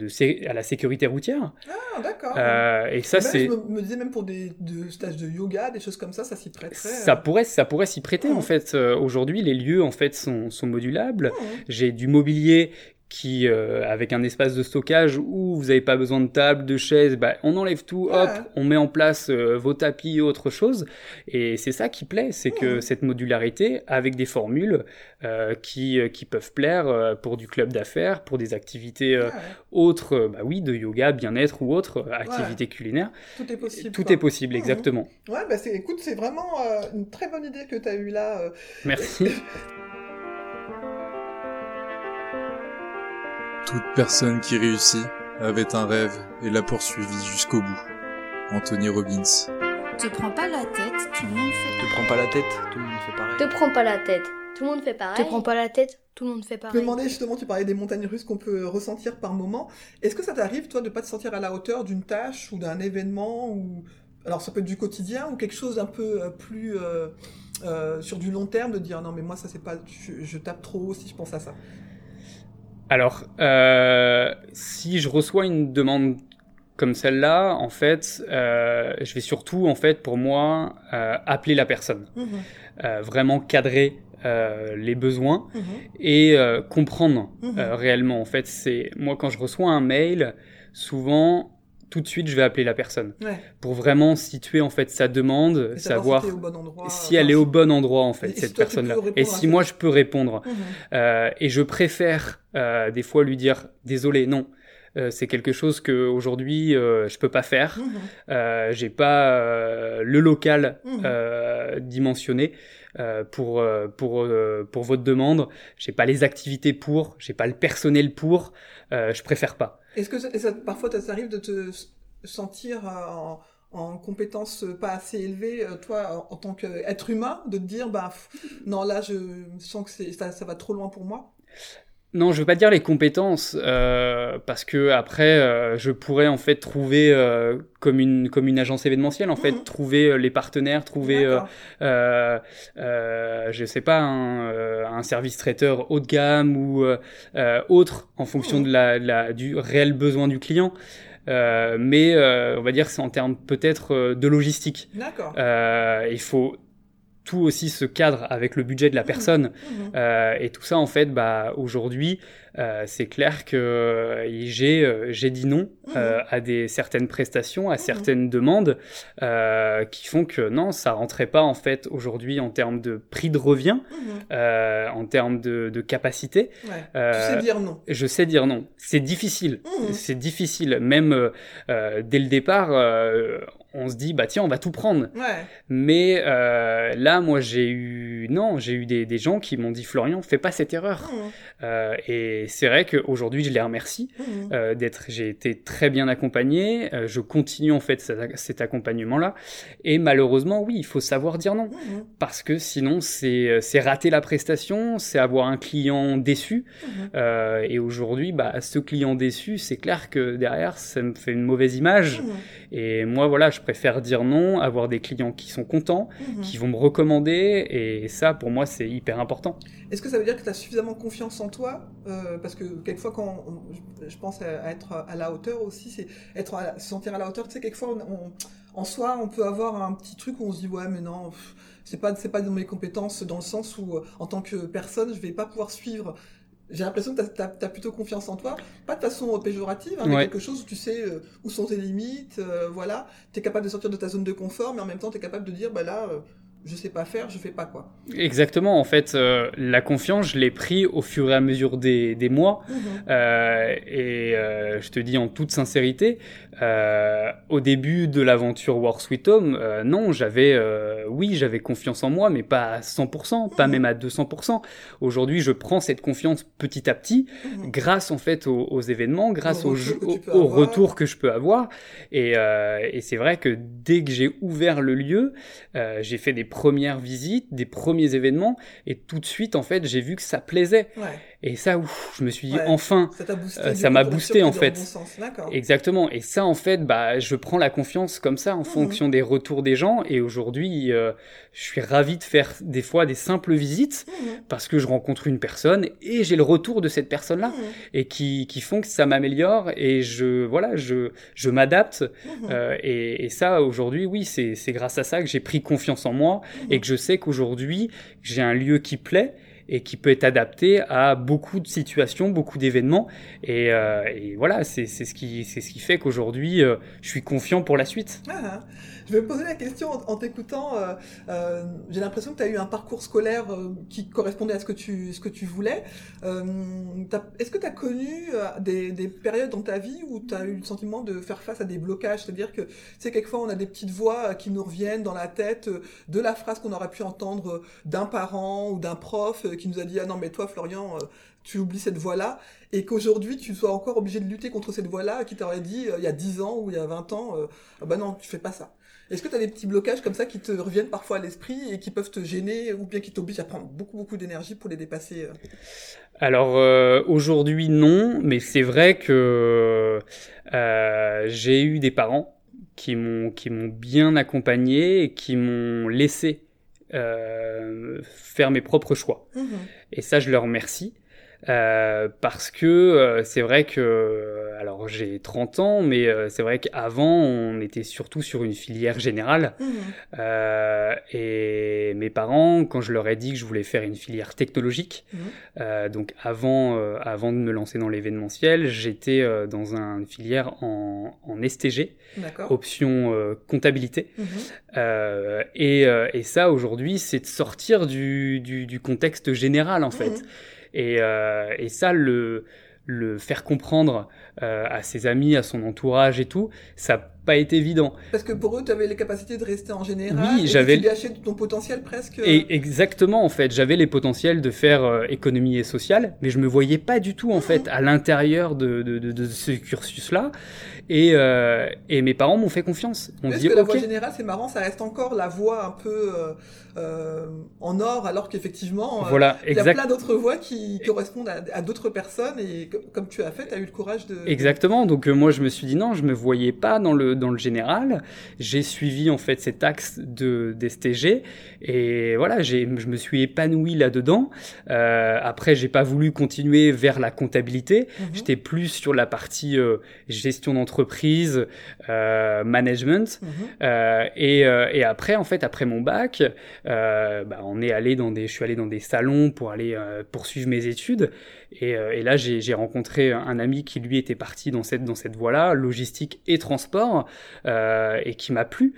à la sécurité routière. Ah, d'accord. Euh, et ça, Même, c'est Je me, me disais même pour des de stages de yoga, des choses comme ça, ça s'y prêterait. ça pourrait ça pourrait s'y prêter en fait. Aujourd'hui, les lieux en fait sont, sont modulables. J'ai du mobilier qui euh, avec un espace de stockage où vous n'avez pas besoin de table, de chaise, bah, on enlève tout, hop, Ouais. on met en place euh, vos tapis, autre chose. Et c'est ça qui plaît, c'est que cette modularité avec des formules euh, qui, qui peuvent plaire pour du club d'affaires, pour des activités Ouais, autres, bah oui, de yoga, bien-être ou autres activités culinaires. tout est possible. Tout quoi. est possible, Mhm. exactement. Ouais, bah c'est, écoute, c'est vraiment une très bonne idée que tu as eue là. Merci. Toute personne qui réussit avait un rêve et l'a poursuivi jusqu'au bout. Anthony Robbins. Te prends pas la tête, tout le monde fait. Te prends pas la tête, tout le monde fait pareil. Te prends pas la tête. Tout le monde fait pareil. Te prends pas la tête, tout le monde fait Je me pareil. demandais justement, tu parlais des montagnes russes qu'on peut ressentir par moment. Est-ce que ça t'arrive, toi, de pas te sentir à la hauteur d'une tâche ou d'un événement ou alors ça peut être du quotidien ou quelque chose un peu euh, plus euh, euh, sur du long terme de dire non mais moi ça c'est pas je, je tape trop haut si je pense à ça. Alors, euh, si je reçois une demande comme celle-là, en fait, euh, je vais surtout, en fait, pour moi, euh, appeler la personne, euh, vraiment cadrer euh, les besoins Mhm. et euh, comprendre Mhm. euh, réellement. En fait, c'est moi quand je reçois un mail, souvent tout de suite je vais appeler la personne Ouais. pour vraiment situer en fait sa demande, Et savoir si bon endroit, elle est au bon endroit en fait cette personne-là. Et si moi je peux répondre. Mhm. Euh, et je préfère euh, des fois lui dire désolé, non. Euh, c'est quelque chose que aujourd'hui euh, je peux pas faire. Euh, j'ai pas euh, le local euh, dimensionné euh, pour euh, pour euh, pour votre demande. J'ai pas les activités pour, j'ai pas le personnel pour. Euh, je préfère pas. Est-ce que parfois ça t'arrive de te sentir euh, en, en compétence pas assez élevée, euh, toi, en, tant qu'être humain, de te dire, bah, non, là, je sens que ça va trop loin pour moi? Non, je veux pas dire les compétences euh, parce que après euh, je pourrais en fait trouver euh, comme une comme une agence événementielle en fait Mhm. trouver les partenaires, trouver euh, euh, euh, je sais pas, un, un service traiteur haut de gamme ou autre en fonction Mhm. de la, de la- du réel besoin du client. Euh, mais euh, on va dire c'est en termes peut-être de logistique. D'accord. Euh, il faut tout aussi se cadre avec le budget de la Mhm. personne. Mhm. Euh, et tout ça, en fait, bah, aujourd'hui, euh, c'est clair que euh, j'ai dit non euh, à des certaines prestations, à certaines demandes qui font que non, ça rentrait pas en fait aujourd'hui en termes de prix de revient, en termes de, de capacité. Ouais. Tu sais dire non. Je sais dire non. C'est difficile. C'est difficile. Même dès le départ, on se dit bah tiens, on va tout prendre. Ouais. Mais euh, là, moi, j'ai eu non, j'ai eu des, des gens qui m'ont dit Florian, fais pas cette erreur. Mhm. Euh, et c'est vrai qu'aujourd'hui, je les remercie Mhm. euh, d'être. J'ai été très bien accompagné. Euh, je continue en fait cet, cet accompagnement-là. Et malheureusement, oui, il faut savoir dire non Mhm. parce que sinon, c'est rater la prestation, c'est avoir un client déçu. Et aujourd'hui, bah, ce client déçu, c'est clair que derrière, ça me fait une mauvaise image. Et moi, voilà, je préfère dire non, avoir des clients qui sont contents qui vont me recommander et ça pour moi c'est hyper important. Est-ce que ça veut dire que tu as suffisamment confiance en toi Euh, Parce que quelquefois, quand on- je- je pense à, être à la hauteur aussi, c'est être à, se sentir à la hauteur. Tu sais, quelquefois, on, en soi, on peut avoir un petit truc où on se dit ouais, mais non, c'est pas c'est pas dans mes compétences, dans le sens où euh, en tant que personne, je vais pas pouvoir suivre. J'ai l'impression que tu as, plutôt confiance en toi, pas de façon péjorative, hein, mais Ouais. quelque chose où tu sais euh, où sont tes limites, euh, voilà. Tu es capable de sortir de ta zone de confort, mais en même temps, tu es capable de dire, bah là, euh, je sais pas faire, je fais pas quoi. Exactement, en fait, euh, la confiance, je l'ai pris au fur et à mesure des, des mois. Mhm. Euh, et euh, je te dis en toute sincérité, au début de l'aventure War Sweet Home, non, j'avais, oui, j'avais confiance en moi, mais pas à 100%, pas Mhm. même à 200%. Aujourd'hui, je prends cette confiance petit à petit, Mhm. grâce en fait aux, aux événements, grâce Au aux, retours que je peux avoir. Et, et c'est vrai que dès que j'ai ouvert le lieu, j'ai fait des premières visites, des premiers événements, et tout de suite, en fait, j'ai vu que ça plaisait. Et ça, ouf, je me suis dit, Ouais. enfin, Ça. Euh, m'a boosté, en fait. bon sens. Exactement. Et ça, en fait, bah, je prends la confiance comme ça en fonction des retours des gens. Et aujourd'hui, euh, je suis ravi de faire des fois des simples visites Mhm. parce que je rencontre une personne et j'ai le retour de cette personne-là Mhm. et qui, qui font que ça m'améliore et je, voilà, je, je m'adapte. Mhm. Euh, et, et ça, aujourd'hui, oui, c'est grâce à ça que j'ai pris confiance en moi Mhm. et que je sais qu'aujourd'hui, j'ai un lieu qui plaît et qui peut être adapté à beaucoup de situations, beaucoup d'événements. Et, euh, voilà, c'est ce, qui- fait qu'aujourd'hui, euh, je suis confiant pour la suite. Ah. Je vais me poser la question en, t'écoutant. euh, euh, J'ai l'impression que tu as eu un parcours scolaire euh, qui correspondait à ce que tu, ce que tu voulais. Euh, Est-ce que tu as connu des, des périodes dans ta vie où tu as eu le sentiment de faire face à des blocages? C'est-à-dire que, tu sais, quelquefois, on a des petites voix qui nous reviennent dans la tête de la phrase qu'on aurait pu entendre d'un parent ou d'un prof qui nous a dit Ah non, mais toi, Florian, tu oublies cette voix-là. Et qu'aujourd'hui, tu sois encore obligé de lutter contre cette voix-là qui t'aurait dit il y a 10 ans ou il y a 20 ans euh, Ah bah non, tu fais pas ça. Est-ce que tu as des petits blocages comme ça qui te reviennent parfois à l'esprit et qui peuvent te gêner ou bien qui t'obligent à prendre beaucoup beaucoup d'énergie pour les dépasser euh Alors euh, aujourd'hui non, mais c'est vrai que euh, j'ai eu des parents qui m'ont qui m'ont bien accompagné et qui m'ont laissé euh, faire mes propres choix. Et ça, je leur remercie. Euh, parce que euh, c'est vrai que, alors j'ai 30 ans, mais euh, c'est vrai qu'avant on était surtout sur une filière générale. Euh, et mes parents, quand je leur ai dit que je voulais faire une filière technologique, euh, donc avant, euh, avant de me lancer dans l'événementiel, j'étais euh, dans un- une filière en, en STG, option euh, comptabilité. Euh, et, euh, et ça, aujourd'hui, c'est de sortir du, du, du contexte général, en fait. Mhm. Et, euh, et ça, le, le faire comprendre euh, à ses amis, à son entourage et tout, ça n'a pas été évident. Parce que pour eux, tu avais les capacités de rester en général. Oui, j'avais- Tu gâchais ton potentiel presque. Et exactement, en fait, j'avais les potentiels de faire euh, économie et sociale, mais je me voyais pas du tout, en fait, à l'intérieur de, de, de, de ce cursus-là. Et, euh, et mes parents m'ont fait confiance. On dit, que la ok, voie générale, c'est marrant, ça reste encore la voie un peu euh, euh, en or, alors qu'effectivement, voilà, il y a plein d'autres voies qui correspondent à, à d'autres personnes. Et co- comme tu as fait, tu as eu le courage de. Exactement. Donc moi je me suis dit non, je me voyais pas dans le dans le général. J'ai suivi en fait cet axe de d'STG et voilà, j'ai je me suis épanoui là-dedans. Euh, après j'ai pas voulu continuer vers la comptabilité. Mhm. J'étais plus sur la partie gestion d'entreprise, entreprises, euh, management. Mhm. Euh, et, euh, et après, en fait, après mon bac, bah, on est allé dans des, je suis allé dans des salons pour aller poursuivre mes études. Et, et là, j'ai rencontré un ami qui lui était parti dans cette dans cette voie-là, logistique et transport, et qui m'a plu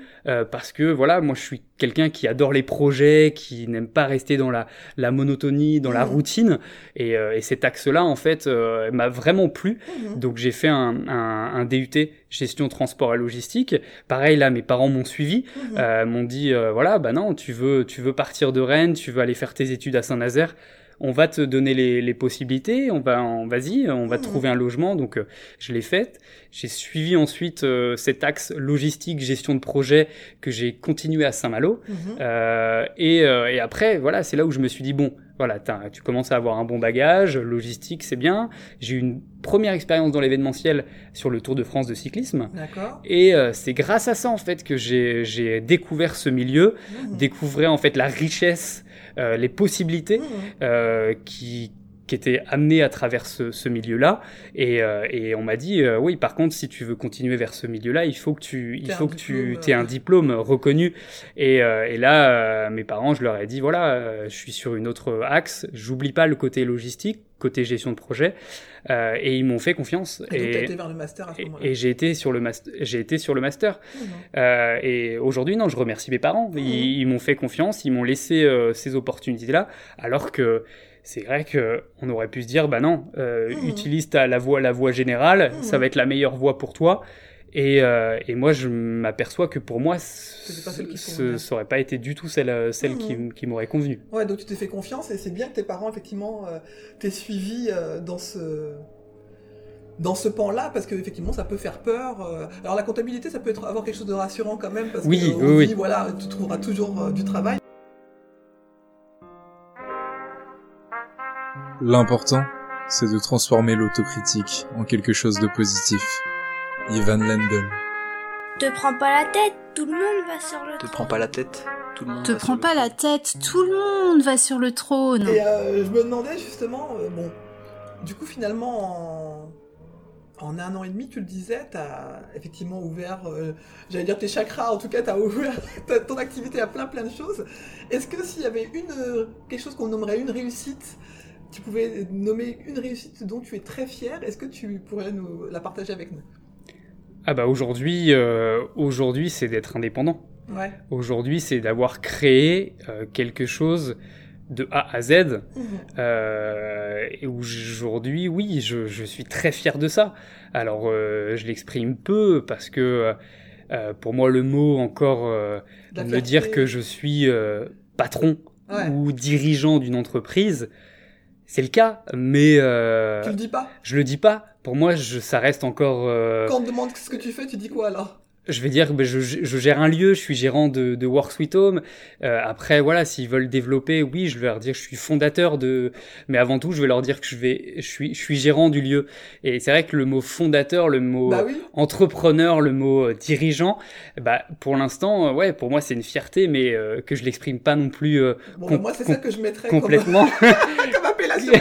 parce que voilà, moi, je suis quelqu'un qui adore les projets, qui n'aime pas rester dans la la monotonie, dans la Mhm. routine. Et, euh, et cet axe-là, en fait, euh, m'a vraiment plu. Mhm. Donc j'ai fait un, un, un DUT gestion transport et logistique. Pareil là, mes parents m'ont suivi, Mhm. euh, m'ont dit euh, voilà bah non tu veux tu veux partir de Rennes, tu veux aller faire tes études à Saint-Nazaire. On va te donner les, les possibilités, on va, en- vas-y, on va Mhm. trouver un logement. Donc, euh, je l'ai fait. J'ai suivi ensuite euh, cet axe logistique, gestion de projet que j'ai continué à Saint-Malo. Mhm. Euh, et, euh, et après, voilà, c'est là où je me suis dit bon, voilà, tu commences à avoir un bon bagage, logistique, c'est bien. J'ai eu une première expérience dans l'événementiel sur le Tour de France de cyclisme. D'accord. Et euh, c'est grâce à ça en fait que j'ai découvert ce milieu, Mhm. découvrir en fait la richesse, euh, les possibilités Mhm. euh, qui qui était amené à travers ce, ce milieu-là. Et, euh, et on m'a dit, euh, oui, par contre, si tu veux continuer vers ce milieu-là, il faut que tu, il faut que tu aies un diplôme reconnu. Et, et là, mes parents, je leur ai dit, voilà, je suis sur une autre axe. J'oublie pas le côté logistique côté gestion de projet euh, et ils m'ont fait confiance et, et, été vers le master à ce et, et j'ai été sur le master j'ai été sur le master mmh. euh, et aujourd'hui non je remercie mes parents mmh. ils, m'ont fait confiance ils m'ont laissé euh, ces opportunités là alors que c'est vrai que on aurait pu se dire bah non mmh. utilise ta la voie la voie générale ça va être la meilleure voie pour toi et, euh, et, moi, je m'aperçois que pour moi, ce n'aurait pas été du tout celle, euh, celle mmh. qui m'aurait convenu. Ouais, donc tu t'es fait confiance et c'est bien que tes parents, effectivement, euh, t'aient suivi euh, dans ce dans ce pan-là, parce qu'effectivement, ça peut faire peur. Euh. Alors la comptabilité, ça peut être, avoir quelque chose de rassurant quand même, parce oui, que oui, dit, voilà, tu trouveras toujours du travail. L'important, c'est de transformer l'autocritique en quelque chose de positif. Ivan Lendl. Te prends pas la tête, tout le monde va sur le Te trône. prends pas la tête, tout le monde Te va prends sur pas le la tête, tout le monde va sur le trône. Et euh, je me demandais justement, euh, bon, du coup finalement en, en, un an et demi, tu le disais, t'as effectivement ouvert, euh, j'allais dire tes chakras, en tout cas t'as ouvert ton activité à plein plein de choses. Est-ce que s'il y avait une quelque chose qu'on nommerait une réussite tu pouvais nommer une réussite dont tu es très fier, est-ce que tu pourrais nous la partager avec nous? Ah bah aujourd'hui, euh, aujourd'hui c'est d'être indépendant. Ouais. Aujourd'hui c'est d'avoir créé euh, quelque chose de A à Z. Mmh. Euh, et aujourd'hui, oui, je, je, suis très fier de ça. Alors euh, je l'exprime peu parce que euh, pour moi le mot encore me dire que je suis patron ouais. ou dirigeant d'une entreprise, c'est le cas, mais tu le dis pas? Je le dis pas pour moi, je, ça reste encore. Euh... Quand on te demande ce que tu fais, tu dis quoi alors? je vais dire, ben, je, je, gère un lieu, je suis gérant de, de Work Sweet Home. Euh, après, voilà, s'ils veulent développer, oui, je vais leur dire que je suis fondateur de. Mais avant tout, je vais leur dire que je vais, je suis, je suis gérant du lieu. Et c'est vrai que le mot fondateur, le mot bah oui. entrepreneur, le mot euh, dirigeant, bah pour l'instant, euh, ouais, pour moi c'est une fierté, mais euh, que je l'exprime pas non plus. bon, bah, moi c'est ça que je mettrais complètement. Comme, comme appellation.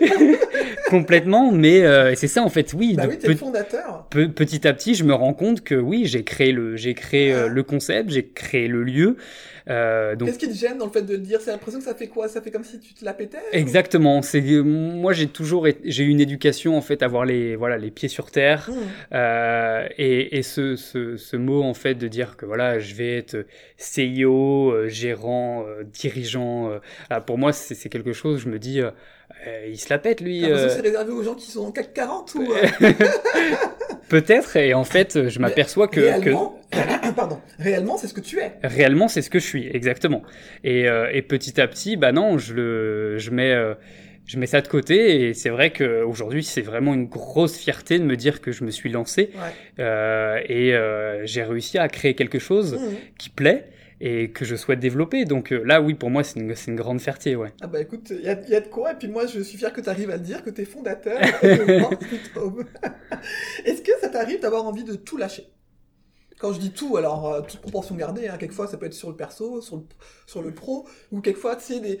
complètement, mais c'est ça en fait, oui. Bah oui, t'es le fondateur. Pe petit à petit, je me rends compte que oui, j'ai créé le, j'ai créé euh, le concept, j'ai créé le lieu. Euh, donc... Qu'est-ce qui te gêne dans le fait de le dire C'est l'impression que ça fait quoi? Ça fait comme si tu te la pétais Exactement. C'est moi j'ai toujours j'ai eu une éducation en fait à avoir les voilà les pieds sur terre mmh. euh, et, et ce, ce, ce mot en fait de dire que voilà je vais être CEO, euh, gérant, euh, dirigeant. Euh, pour moi c'est quelque chose. Je me dis il se la pète lui. Euh... c'est réservé aux gens qui sont en CAC 40 ou Peut-être, et en fait, je m'aperçois que, réellement, que... Pardon, réellement, c'est ce que tu es. Réellement, c'est ce que je suis, exactement. Et, euh, et petit à petit, bah non, je le, je mets, euh, je mets ça de côté, et c'est vrai qu'aujourd'hui, c'est vraiment une grosse fierté de me dire que je me suis lancé, ouais. euh, et j'ai réussi à créer quelque chose mmh. qui plaît, et que je souhaite développer. Donc euh, là, oui, pour moi, c'est une, une, grande fierté, ouais. Ah bah écoute, il y a, y a, de quoi, et puis moi, je suis fier que tu arrives à le dire, que tu es fondateur Est-ce que ça t'arrive d'avoir envie de tout lâcher? Quand je dis tout, alors euh, toute proportion gardée, hein, quelquefois ça peut être sur le perso, sur le, sur le pro, ou quelquefois, tu sais, des...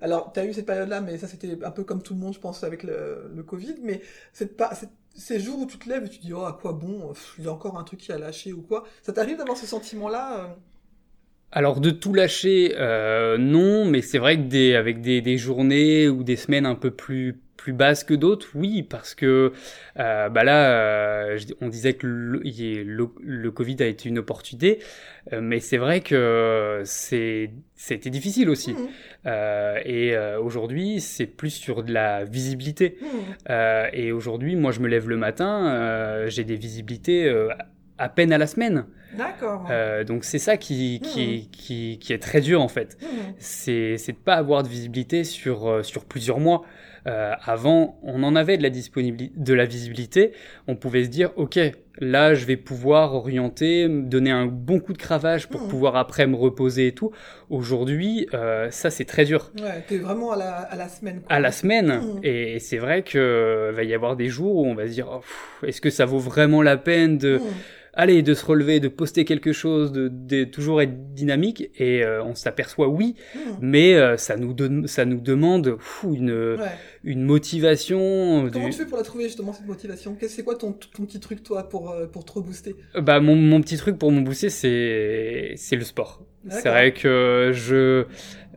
Alors, tu as eu cette période-là, mais ça c'était un peu comme tout le monde, je pense, avec le, le Covid, mais c'est pas... Ces jours où tu te lèves et tu te dis, oh, à quoi bon, il y a encore un truc qui a lâché ou quoi, ça t'arrive d'avoir ce sentiment-là euh... Alors de tout lâcher, euh, non, mais c'est vrai que des, avec des, des, journées ou des semaines un peu plus plus basses que d'autres, oui, parce que euh, bah là, euh, on disait que le, le, le, Covid a été une opportunité, euh, mais c'est vrai que c'est c'était difficile aussi. Mmh. et aujourd'hui, c'est plus sur de la visibilité. Mmh. et aujourd'hui, moi, je me lève le matin, j'ai des visibilités à peine à la semaine. D'accord. Euh, donc c'est ça qui, qui, mmh. qui, qui, est très dur en fait. Mmh. C'est de pas avoir de visibilité sur, euh, sur plusieurs mois. Euh, avant, on en avait de la disponibilité, de la visibilité. On pouvait se dire, ok, là je vais pouvoir orienter, me donner un bon coup de cravache pour Mhm. pouvoir après me reposer et tout. Aujourd'hui, euh, ça c'est très dur. Ouais, t'es vraiment à la, à la semaine. quoi. À la semaine, et c'est vrai euh, va y avoir des jours où on va se dire, oh, est-ce que ça vaut vraiment la peine de, Mmh. Allez, de se relever, de poster quelque chose, de, de toujours être dynamique, et euh, on s'aperçoit oui, Mmh. mais euh, ça nous donne, ça nous demande une, Ouais. une motivation. Comment du- tu fais pour la trouver justement cette motivation? C'est quoi ton, ton petit truc toi pour, euh, pour te rebooster? Bah mon, mon petit truc pour me booster, c'est le sport. C'est vrai que je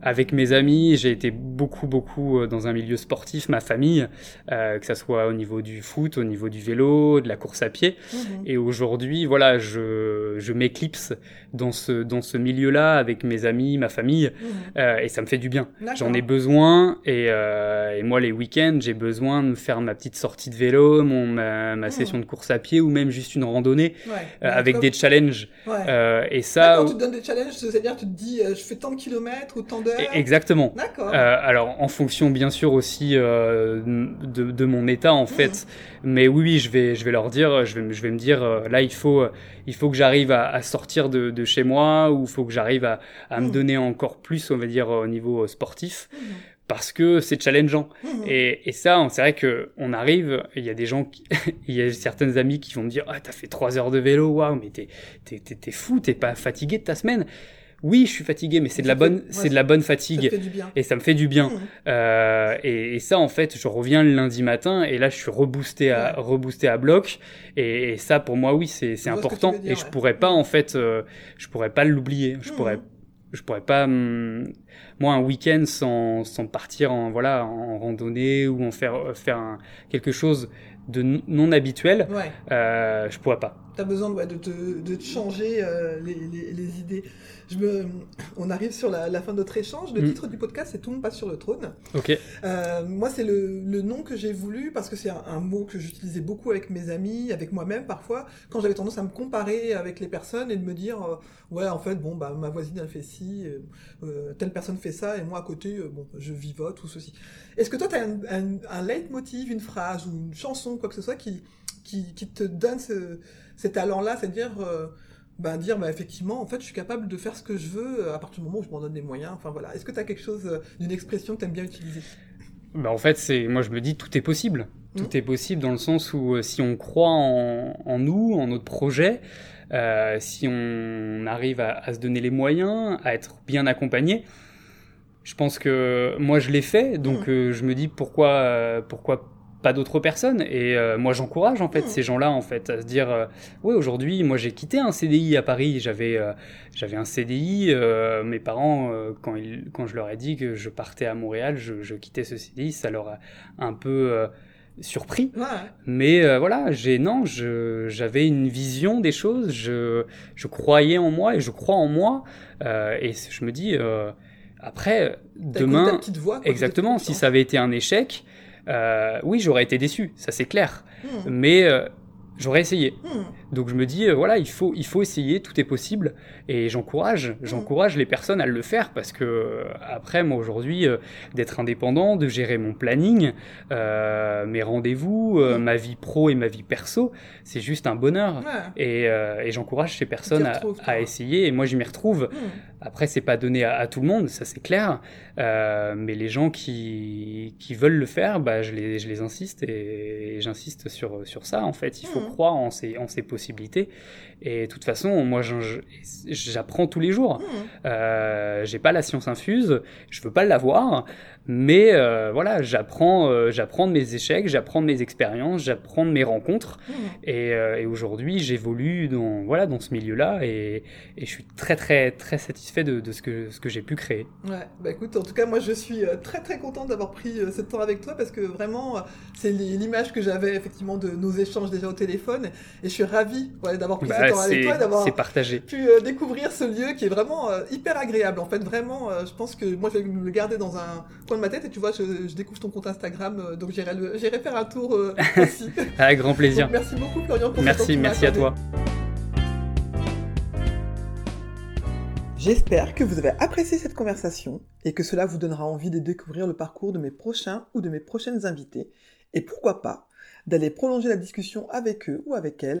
avec mes amis, j'ai été beaucoup beaucoup euh, dans un milieu sportif, ma famille, euh, que ça soit au niveau du foot, au niveau du vélo, de la course à pied. Mhm. Et aujourd'hui, voilà, je, je m'éclipse dans ce, dans ce milieu-là avec mes amis, ma famille, Mhm. euh, et ça me fait du bien. J'en ai besoin, et, euh, et moi, les week-ends, j'ai besoin de me faire ma petite sortie de vélo, mon, ma, ma Mhm. session de course à pied, ou même juste une randonnée, Ouais. avec des challenges. Ouais. Et ça, D'accord, tu te donnes des challenges, c'est-à-dire tu te dis je fais tant de kilomètres ou tant d'heures. E- exactement. D'accord. Euh, alors en fonction bien sûr aussi euh, de, de mon état en fait, mais oui, oui je vais je vais leur dire, je vais je vais me dire euh, là il faut il faut que j'arrive à, à sortir de, de chez moi ou il faut que j'arrive à, à me Mhm. donner encore plus on va dire au niveau sportif Mhm. parce que c'est challengeant et, et ça c'est vrai que on arrive il y a des gens qui, il y a certaines amies qui vont me dire ah t'as fait trois heures de vélo waouh mais t'es t'es t'es t'es fou t'es pas fatigué de ta semaine oui je suis fatigué mais c'est de la Ça bonne ouais, c'est de la bonne Ça fatigue fait du bien. et ça me fait du bien. Euh, et, et ça, en fait, je reviens le lundi matin et là, je suis reboosté à, Ouais. reboosté à bloc. Et, et ça, pour moi, oui, c'est ce important. dire, et je ouais. pourrais pas, en fait, euh, je pourrais pas l'oublier. Je Mhm. pourrais, je pourrais pas, hum, moi, un week-end sans, sans partir en, voilà, en randonnée ou en faire, faire un- quelque chose de non habituel, Ouais. euh, je pourrais pas. T'as besoin ouais, de, te, de te changer euh, les, les, les idées. Je me... On arrive sur la, la fin de notre échange. Le Mm. titre du podcast, c'est Tout le monde passe sur le trône. Ok. Euh, moi, c'est le, le nom que j'ai voulu parce que c'est un, un mot que j'utilisais beaucoup avec mes amis, avec moi-même parfois, quand j'avais tendance à me comparer avec les personnes et de me dire, euh, ouais, en fait, bon, bah, ma voisine, elle fait ci, telle personne fait ça, et moi, à côté, bon, je vivote ou ceci. Est-ce que toi, tu as un, un, un leitmotiv, une phrase ou une chanson, quoi que ce soit, qui, qui, qui te donne ce, ces talents-là, c'est-à-dire... euh, bah, dire bah, effectivement en fait je suis capable de faire ce que je veux euh, à partir du moment où je m'en donne les moyens. Enfin voilà. Est-ce que tu as quelque chose euh, d'une expression que tu aimes bien utiliser? Bah en fait, c'est moi je me dis tout est possible. Tout Mhm. est possible dans le sens où euh, si on croit en, en nous, en notre projet, euh, si on arrive à, à se donner les moyens, à être bien accompagné, je pense que moi je l'ai fait, donc euh, je me dis pourquoi euh, pourquoi pas d'autres personnes. Et euh, moi j'encourage en fait Mhm. ces gens-là en fait à se dire euh, ouais aujourd'hui moi j'ai quitté un CDI à Paris. J'avais euh, j'avais un CDI euh, mes parents quand ils quand je leur ai dit que je partais à Montréal je, je quittais ce CDI ça leur a un peu surpris. Ouais. Mais euh, voilà j'ai non je j'avais une vision des choses. Je je croyais en moi et je crois en moi. Euh, et je me dis euh, après demain voix, quoi, exactement si ça avait été un échec euh, oui j'aurais été déçu ça c'est clair confiance. mais euh, j'aurais essayé Hmm, hmm. donc je me dis, euh, voilà, il faut, il faut essayer, tout est possible. Et j'encourage, j'encourage les personnes à le faire parce que après, moi aujourd'hui, d'être indépendant, de gérer mon planning, mes rendez-vous, ma vie pro et ma vie perso, c'est juste un bonheur. Ouais. Et, et j'encourage ces personnes à, à essayer. Et moi, je m'y retrouve. Après, c'est pas donné à, à tout le monde, ça c'est clair. Euh, mais les gens qui, qui veulent le faire, bah, je, les, je les insiste et, j'insiste sur, sur ça. En fait, il faut Mhm. croire en ses, en ses possibilités. Et de toute façon, moi, j'apprends tous les jours. Hmm. Euh, J'ai pas la science infuse, je veux pas l'avoir, mais euh, voilà, j'apprends, euh, j'apprends de mes échecs, j'apprends de mes expériences, j'apprends de mes rencontres. Et, euh, et aujourd'hui, j'évolue dans voilà dans ce milieu-là et, et je suis très très très satisfait de, de ce que ce que j'ai pu créer. Ouais, bah écoute, en tout cas, moi je suis très très contente d'avoir pris ce temps avec toi parce que vraiment, c'est li- l'image que j'avais effectivement de nos échanges déjà au téléphone et je suis ravie ouais, d'avoir pris Bah, temps avec c'est toi et d'avoir c'est partagé. pu euh, découvrir ce lieu qui est vraiment euh, hyper agréable. En fait, vraiment, euh, je pense que moi je vais me le garder dans un coin de ma tête et tu vois, je, je découvre ton compte Instagram, euh, donc j'irai faire un tour euh, aussi. Avec grand plaisir. Donc, merci beaucoup Florian pour Merci, merci à toi. J'espère que vous avez apprécié cette conversation et que cela vous donnera envie de découvrir le parcours de mes prochains ou de mes prochaines invités et pourquoi pas d'aller prolonger la discussion avec eux ou avec elles.